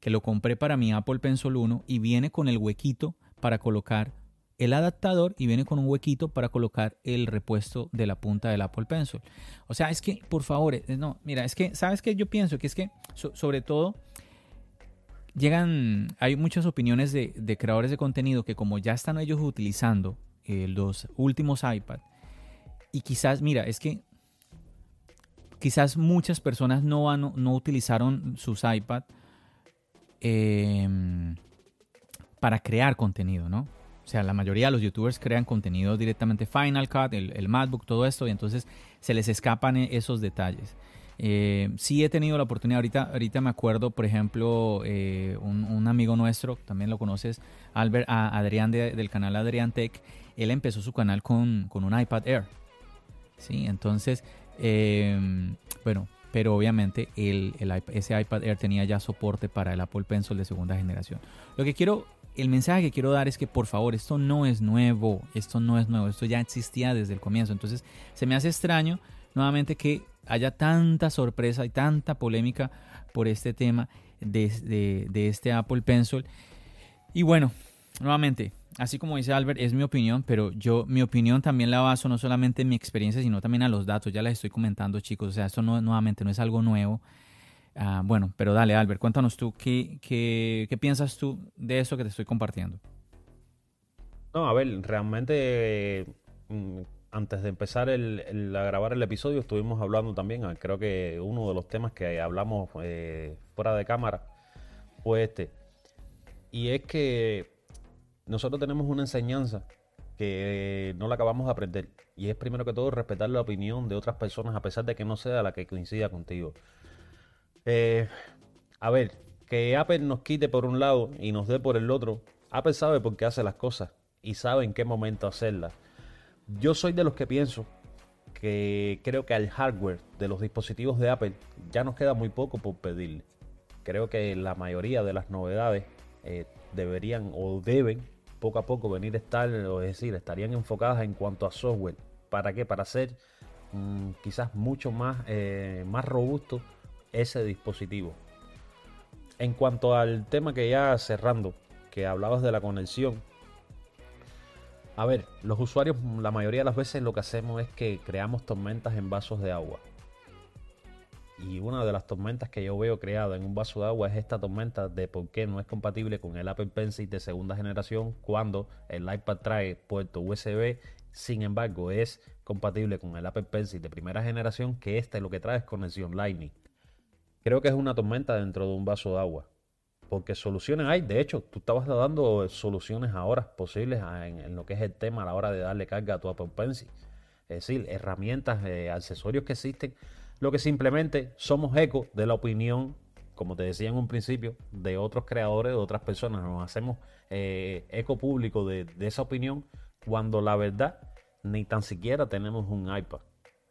que lo compré para mi Apple Pencil 1 y viene con el huequito para colocar el adaptador y viene con un huequito para colocar el repuesto de la punta del Apple Pencil. O sea, es que, por favor, eh, no, mira, es que, ¿sabes qué? Yo pienso que es que, sobre todo, llegan, hay muchas opiniones de, creadores de contenido que como ya están ellos utilizando eh, los últimos iPad, y quizás, mira, es que quizás muchas personas no, van, no utilizaron sus iPad em, para crear contenido, ¿no? O sea, la mayoría de los youtubers crean contenido directamente Final Cut, el, MacBook, todo esto, y entonces se les escapan e, esos detalles. Eh, sí he tenido la oportunidad, ahorita, ahorita me acuerdo, por ejemplo, eh, un, amigo nuestro, también lo conoces, Albert, Adrián del canal Adrián Tech, él empezó su canal con, un iPad Air. Sí, entonces, eh, bueno, pero obviamente ese iPad Air tenía ya soporte para el Apple Pencil de segunda generación. Lo que quiero el mensaje que quiero dar es que por favor, esto no es nuevo, esto no es nuevo, esto ya existía desde el comienzo. Entonces se me hace extraño nuevamente que haya tanta sorpresa y tanta polémica por este tema de, este Apple Pencil. Y bueno, nuevamente, así como dice Albert, es mi opinión, pero yo mi opinión también la baso no solamente en mi experiencia, sino también a los datos. Ya les estoy comentando, chicos. O sea, esto no, nuevamente no es algo nuevo. Ah, bueno, pero dale, Albert, cuéntanos tú, ¿qué, qué, piensas tú de eso que te estoy compartiendo? No, a ver, realmente mm, antes de empezar a grabar el episodio estuvimos hablando también, ah, creo que uno de los temas que hablamos eh, fuera de cámara fue este. Y es que nosotros tenemos una enseñanza que no la acabamos de aprender. Y es primero que todo respetar la opinión de otras personas a pesar de que no sea la que coincida contigo. Eh, a ver, que Apple nos quite por un lado y nos dé por el otro. Apple sabe por qué hace las cosas y sabe en qué momento hacerlas. Yo soy de los que pienso que creo que al hardware de los dispositivos de Apple ya nos queda muy poco por pedirle. Creo que la mayoría de las novedades eh, deberían o deben poco a poco venir a estar, es decir, estarían enfocadas en cuanto a software. ¿Para qué? Para ser mm, quizás mucho más, eh, más robusto ese dispositivo. En cuanto al tema que ya cerrando, que hablabas de la conexión. A ver, los usuarios la mayoría de las veces lo que hacemos es que creamos tormentas en vasos de agua. Y una de las tormentas que yo veo creada en un vaso de agua es esta tormenta de por qué no es compatible con el Apple Pencil de segunda generación cuando el iPad trae puerto USB. Sin embargo, es compatible con el Apple Pencil de primera generación que este lo que trae es conexión Lightning. Creo que es una tormenta dentro de un vaso de agua. Porque soluciones hay. De hecho, tú estabas dando soluciones ahora posibles en, lo que es el tema a la hora de darle carga a tu Apple Pencil. Es decir, herramientas, eh, accesorios que existen. Lo que simplemente somos eco de la opinión, como te decía en un principio, de otros creadores, de otras personas. Nos hacemos eh, eco público de, esa opinión cuando la verdad ni tan siquiera tenemos un iPad.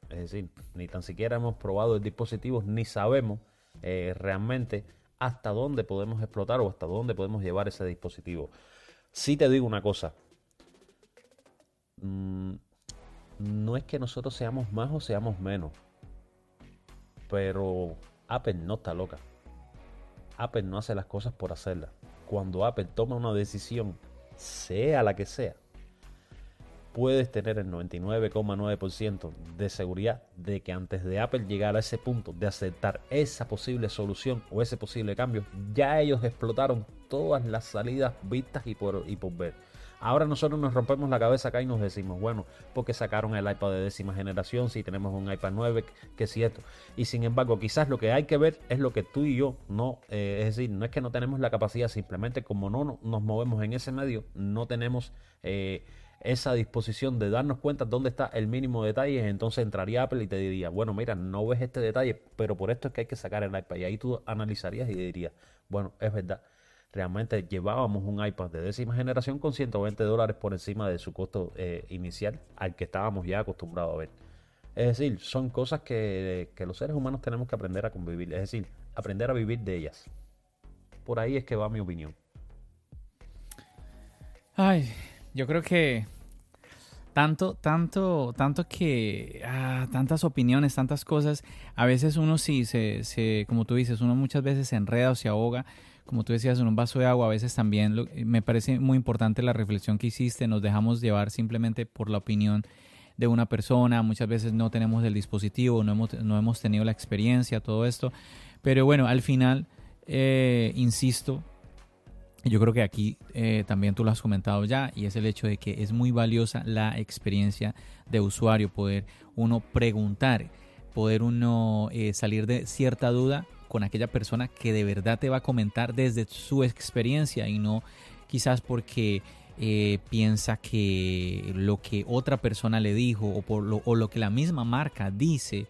Es decir, ni tan siquiera hemos probado el dispositivo, ni sabemos eh, realmente hasta dónde podemos explotar o hasta dónde podemos llevar ese dispositivo. Si te digo una cosa, mm, no es que nosotros seamos más o seamos menos, pero Apple no está loca. Apple no hace las cosas por hacerlas. Cuando Apple toma una decisión, sea la que sea, puedes tener el 99,9% de seguridad de que antes de Apple llegar a ese punto de aceptar esa posible solución o ese posible cambio, ya ellos explotaron todas las salidas vistas y por, y por ver. Ahora nosotros nos rompemos la cabeza acá y nos decimos, bueno, porque sacaron el iPad de décima generación si tenemos un iPad 9, que es cierto. Y sin embargo, quizás lo que hay que ver es lo que tú y yo no, eh, es decir, no es que no tenemos la capacidad, simplemente como no nos movemos en ese medio, no tenemos... Eh, esa disposición de darnos cuenta dónde está el mínimo detalle, entonces entraría Apple y te diría, bueno, mira, no ves este detalle, pero por esto es que hay que sacar el iPad. Y ahí tú analizarías y dirías, bueno, es verdad, realmente llevábamos un iPad de décima generación con 120 dólares por encima de su costo eh, inicial al que estábamos ya acostumbrados a ver. Es decir, son cosas que, que los seres humanos tenemos que aprender a convivir, es decir, aprender a vivir de ellas. Por ahí es que va mi opinión. Ay, yo creo que tanto, tanto, tanto que ah, tantas opiniones, tantas cosas, a veces uno sí se, se, como tú dices, uno muchas veces se enreda o se ahoga como tú decías, en un vaso de agua, a veces también me parece muy importante la reflexión que hiciste, nos dejamos llevar simplemente por la opinión de una persona, muchas veces no tenemos el dispositivo, no hemos, no hemos tenido la experiencia, todo esto, pero bueno, al final, eh, insisto, yo creo que aquí eh, también tú lo has comentado ya y es el hecho de que es muy valiosa la experiencia de usuario, poder uno preguntar, poder uno eh, salir de cierta duda con aquella persona que de verdad te va a comentar desde su experiencia y no quizás porque eh, piensa que lo que otra persona le dijo o, por lo, o lo que la misma marca dice.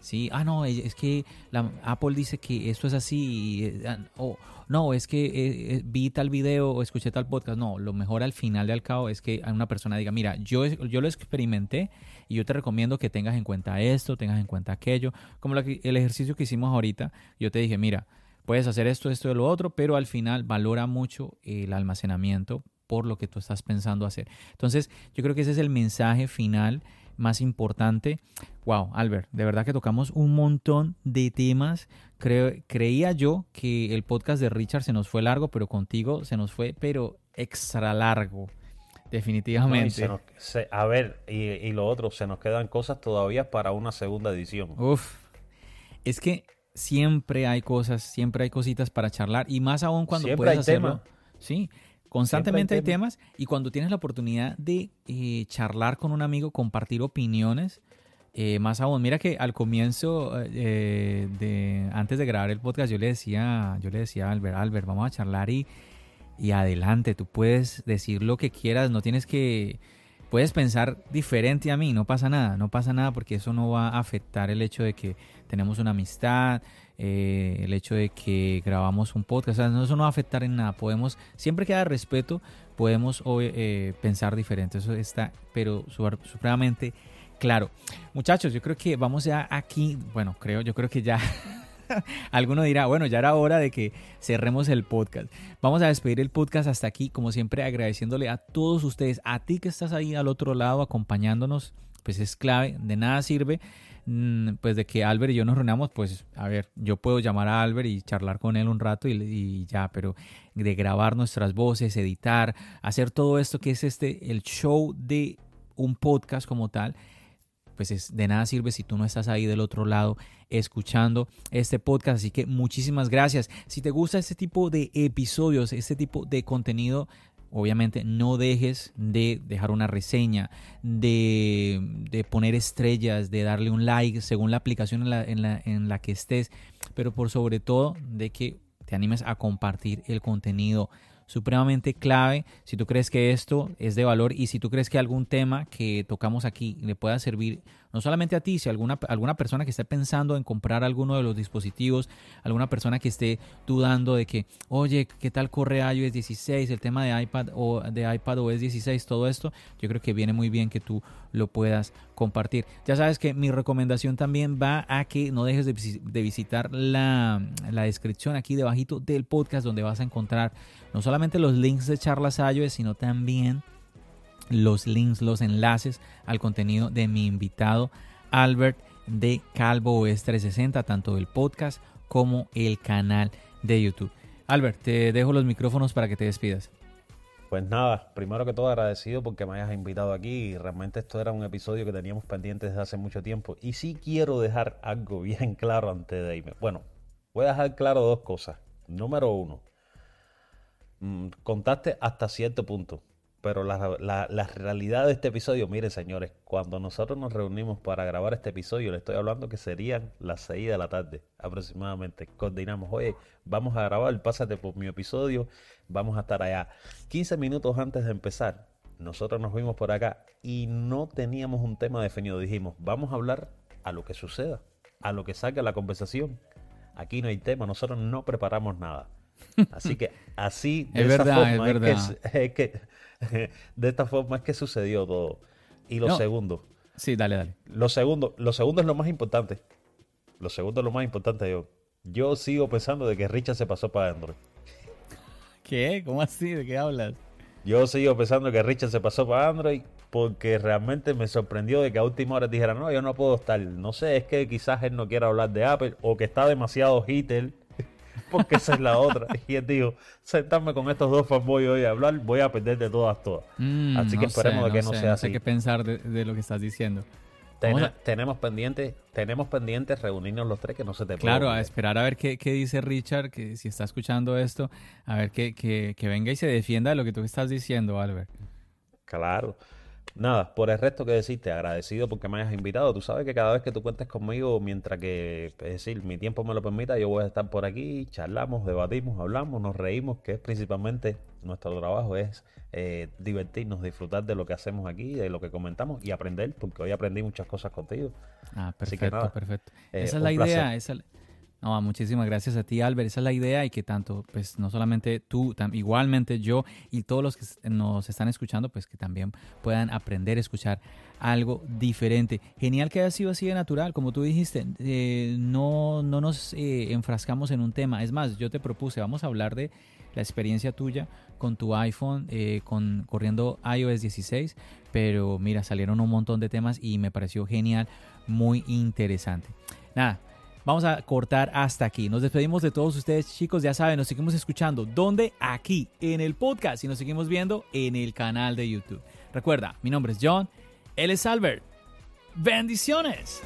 ¿sí? Ah, no, es que la, Apple dice que esto es así. Eh, ah, o no, es que eh, vi tal video o escuché tal podcast. No, lo mejor al final de al cabo es que una persona diga, mira, yo, yo lo experimenté y yo te recomiendo que tengas en cuenta esto, tengas en cuenta aquello. Como el ejercicio que hicimos ahorita, yo te dije, mira, puedes hacer esto, esto y lo otro, pero al final valora mucho el almacenamiento por lo que tú estás pensando hacer. Entonces, yo creo que ese es el mensaje final más importante. Wow, Albert, de verdad que tocamos un montón de temas. creía yo que el podcast de Richard se nos fue largo, pero contigo se nos fue, pero extra largo. Definitivamente. a ver, y, lo otro, se nos quedan cosas todavía para una segunda edición. Uf, es que siempre hay cosas, siempre hay cositas para charlar y más aún cuando puedes hacerlo. Sí, constantemente hay, temas y cuando tienes la oportunidad de eh, charlar con un amigo, compartir opiniones, eh, más aún, mira que al comienzo, eh, de, antes de grabar el podcast, yo le decía, yo le decía a Albert, Albert, vamos a charlar y y adelante, tú puedes decir lo que quieras, no tienes que, puedes pensar diferente a mí, no pasa nada, no pasa nada porque eso no va a afectar el hecho de que tenemos una amistad, eh, el hecho de que grabamos un podcast, eso no va a afectar en nada, podemos, siempre que haya respeto, podemos eh, pensar diferente, eso está, pero supremamente claro. Muchachos, yo creo que vamos ya aquí, bueno, creo, yo creo que ya Alguno dirá, bueno, ya era hora de que cerremos el podcast. Vamos a despedir el podcast hasta aquí, como siempre, agradeciéndole a todos ustedes, a ti que estás ahí al otro lado acompañándonos, pues es clave, de nada sirve pues de que Albert y yo nos reunamos, pues a ver, yo puedo llamar a Albert y charlar con él un rato y, y, ya, pero de grabar nuestras voces, editar, hacer todo esto que es este, el show de un podcast como tal, pues es, de nada sirve si tú no estás ahí del otro lado escuchando este podcast. Así que muchísimas gracias. Si te gusta este tipo de episodios, este tipo de contenido, obviamente no dejes de dejar una reseña, de, de, poner estrellas, de darle un like según la aplicación en la, en, la, en la que estés, pero por sobre todo de que te animes a compartir el contenido supremamente clave. Si tú crees que esto es de valor y si tú crees que algún tema que tocamos aquí le pueda servir no solamente a ti, si alguna, alguna persona que esté pensando en comprar alguno de los dispositivos, alguna persona que esté dudando de que, oye, ¿qué tal corre iOS 16, el tema de iPad o de iPad OS 16, todo esto? Yo creo que viene muy bien que tú lo puedas compartir. Ya sabes que mi recomendación también va a que no dejes de, visitar la, la descripción aquí debajito del podcast donde vas a encontrar no solamente los links de charlas iOS, sino también los links, los enlaces al contenido de mi invitado Albert de Calvo OS 360, tanto el podcast como el canal de YouTube. Albert, te dejo los micrófonos para que te despidas. Pues nada, primero que todo agradecido porque me hayas invitado aquí. Realmente esto era un episodio que teníamos pendiente desde hace mucho tiempo. Y sí quiero dejar algo bien claro antes de irme. Bueno, voy a dejar claro dos cosas. Número uno, mm, contaste hasta cierto punto pero la, realidad de este episodio, miren señores, cuando nosotros nos reunimos para grabar este episodio, le estoy hablando que serían las 6 de la tarde aproximadamente. Coordinamos, oye, vamos a grabar, pásate por mi episodio, vamos a estar allá. 15 minutos antes de empezar, nosotros nos vimos por acá y no teníamos un tema definido. Dijimos, vamos a hablar a lo que suceda, a lo que salga la conversación. Aquí no hay tema, nosotros no preparamos nada. Así que así de es verdad, es, verdad. es que de esta forma es que sucedió todo. Y lo segundo. Sí, dale, dale. Lo segundo, lo segundo es lo más importante. Lo segundo es lo más importante. Yo, yo sigo pensando de que Richard se pasó para Android. ¿Qué? ¿Cómo así? ¿De qué hablas? Yo sigo pensando que Richard se pasó para Android porque realmente me sorprendió de que a última hora dijera, no, yo no puedo estar. No sé, es que quizás él no quiera hablar de Apple o que está demasiado hitter porque esa es la otra. Y él dijo, sentarme con estos dos fanboys hoy a hablar, voy a perder de todas, todas. Mm, así que no esperemos sé, de que no no sé, sea no sé así. qué pensar de, de lo que estás diciendo. Ten- Vamos a- tenemos pendientes, tenemos pendientes reunirnos los tres que no se te puede Claro, a esperar a ver qué, qué dice Richard, que si está escuchando esto, a ver que, que, que venga y se defienda de lo que tú estás diciendo, Albert. Claro. Nada, por el resto que decirte, agradecido porque me hayas invitado. Tú sabes que cada vez que tú cuentes conmigo, mientras que, es decir, mi tiempo me lo permita, yo voy a estar por aquí, charlamos, debatimos, hablamos, nos reímos, que es principalmente nuestro trabajo, es eh, divertirnos, disfrutar de lo que hacemos aquí, de lo que comentamos y aprender, porque hoy aprendí muchas cosas contigo. Ah, Así que perfecto, nada, perfecto. eh, esa es la idea. Esa, no, muchísimas gracias a ti, Albert. Esa es la idea y que tanto, pues no solamente tú, igualmente yo y todos los que nos están escuchando, pues que también puedan aprender a escuchar algo diferente. Genial que haya sido así de natural, como tú dijiste. eh, no, no nos eh, enfrascamos en un tema. Es más, yo te propuse, vamos a hablar de la experiencia tuya con tu iPhone, eh, con corriendo iOS 16, pero mira, salieron un montón de temas y me pareció genial, muy interesante. Nada, vamos a cortar hasta aquí. Nos despedimos de todos ustedes, chicos. Ya saben, nos seguimos escuchando. ¿Dónde? Aquí, en el podcast. Y nos seguimos viendo en el canal de YouTube. Recuerda, mi nombre es John. Él es Albert. Bendiciones.